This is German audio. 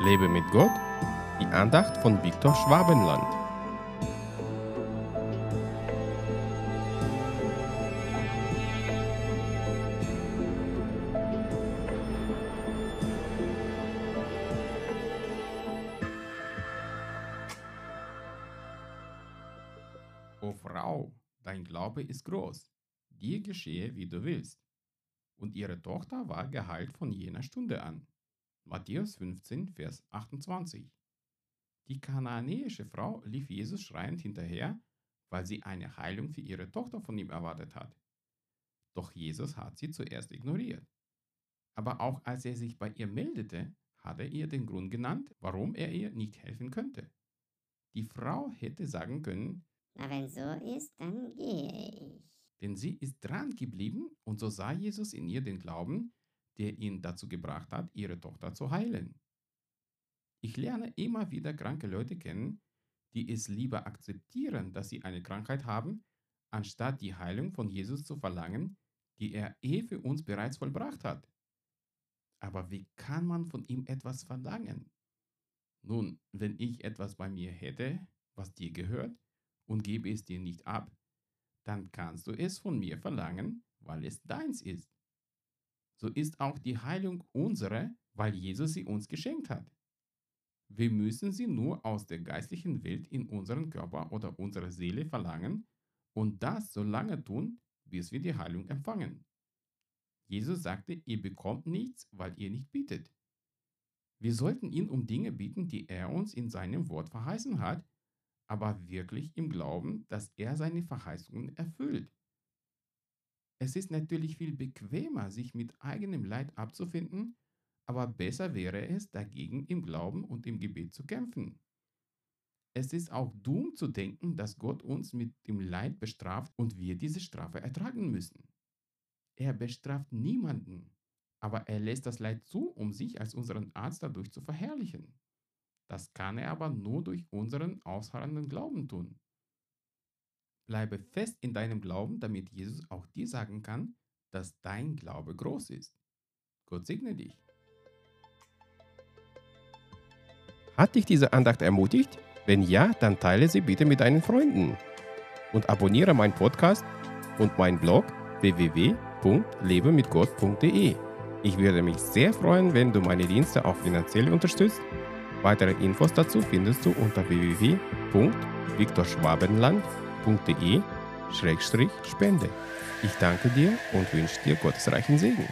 Lebe mit Gott, die Andacht von Viktor Schwabenland. O Frau, dein Glaube ist groß, dir geschehe, wie du willst. Und ihre Tochter war geheilt von jener Stunde an. Matthäus 15, Vers 28. Die kanaanäische Frau lief Jesus schreiend hinterher, weil sie eine Heilung für ihre Tochter von ihm erwartet hat. Doch Jesus hat sie zuerst ignoriert. Aber auch als er sich bei ihr meldete, hat er ihr den Grund genannt, warum er ihr nicht helfen könnte. Die Frau hätte sagen können, Na, wenn so ist, dann gehe ich. denn sie ist dran geblieben und so sah Jesus in ihr den Glauben, der ihn dazu gebracht hat, ihre Tochter zu heilen. Ich lerne immer wieder kranke Leute kennen, die es lieber akzeptieren, dass sie eine Krankheit haben, anstatt die Heilung von Jesus zu verlangen, die er eh für uns bereits vollbracht hat. Aber wie kann man von ihm etwas verlangen? Nun, wenn ich etwas bei mir hätte, was dir gehört, und gebe es dir nicht ab, dann kannst du es von mir verlangen, weil es deins ist. So ist auch die Heilung unsere, weil Jesus sie uns geschenkt hat. Wir müssen sie nur aus der geistlichen Welt in unseren Körper oder unsere Seele verlangen und das so lange tun, bis wir die Heilung empfangen. Jesus sagte, ihr bekommt nichts, weil ihr nicht bittet. Wir sollten ihn um Dinge bitten, die er uns in seinem Wort verheißen hat, aber wirklich im Glauben, dass er seine Verheißungen erfüllt. Es ist natürlich viel bequemer, sich mit eigenem Leid abzufinden, aber besser wäre es, dagegen im Glauben und im Gebet zu kämpfen. Es ist auch dumm zu denken, dass Gott uns mit dem Leid bestraft und wir diese Strafe ertragen müssen. Er bestraft niemanden, aber er lässt das Leid zu, um sich als unseren Arzt dadurch zu verherrlichen. Das kann er aber nur durch unseren ausharrenden Glauben tun. Bleibe fest in deinem Glauben, damit Jesus auch dir sagen kann, dass dein Glaube groß ist. Gott segne dich. Hat dich diese Andacht ermutigt? Wenn ja, dann teile sie bitte mit deinen Freunden. Und abonniere meinen Podcast und meinen Blog www.lebemitgott.de. Ich würde mich sehr freuen, wenn du meine Dienste auch finanziell unterstützt. Weitere Infos dazu findest du unter www.viktorschwabenland.de-spende. Ich danke dir und wünsche dir gottesreichen Segen.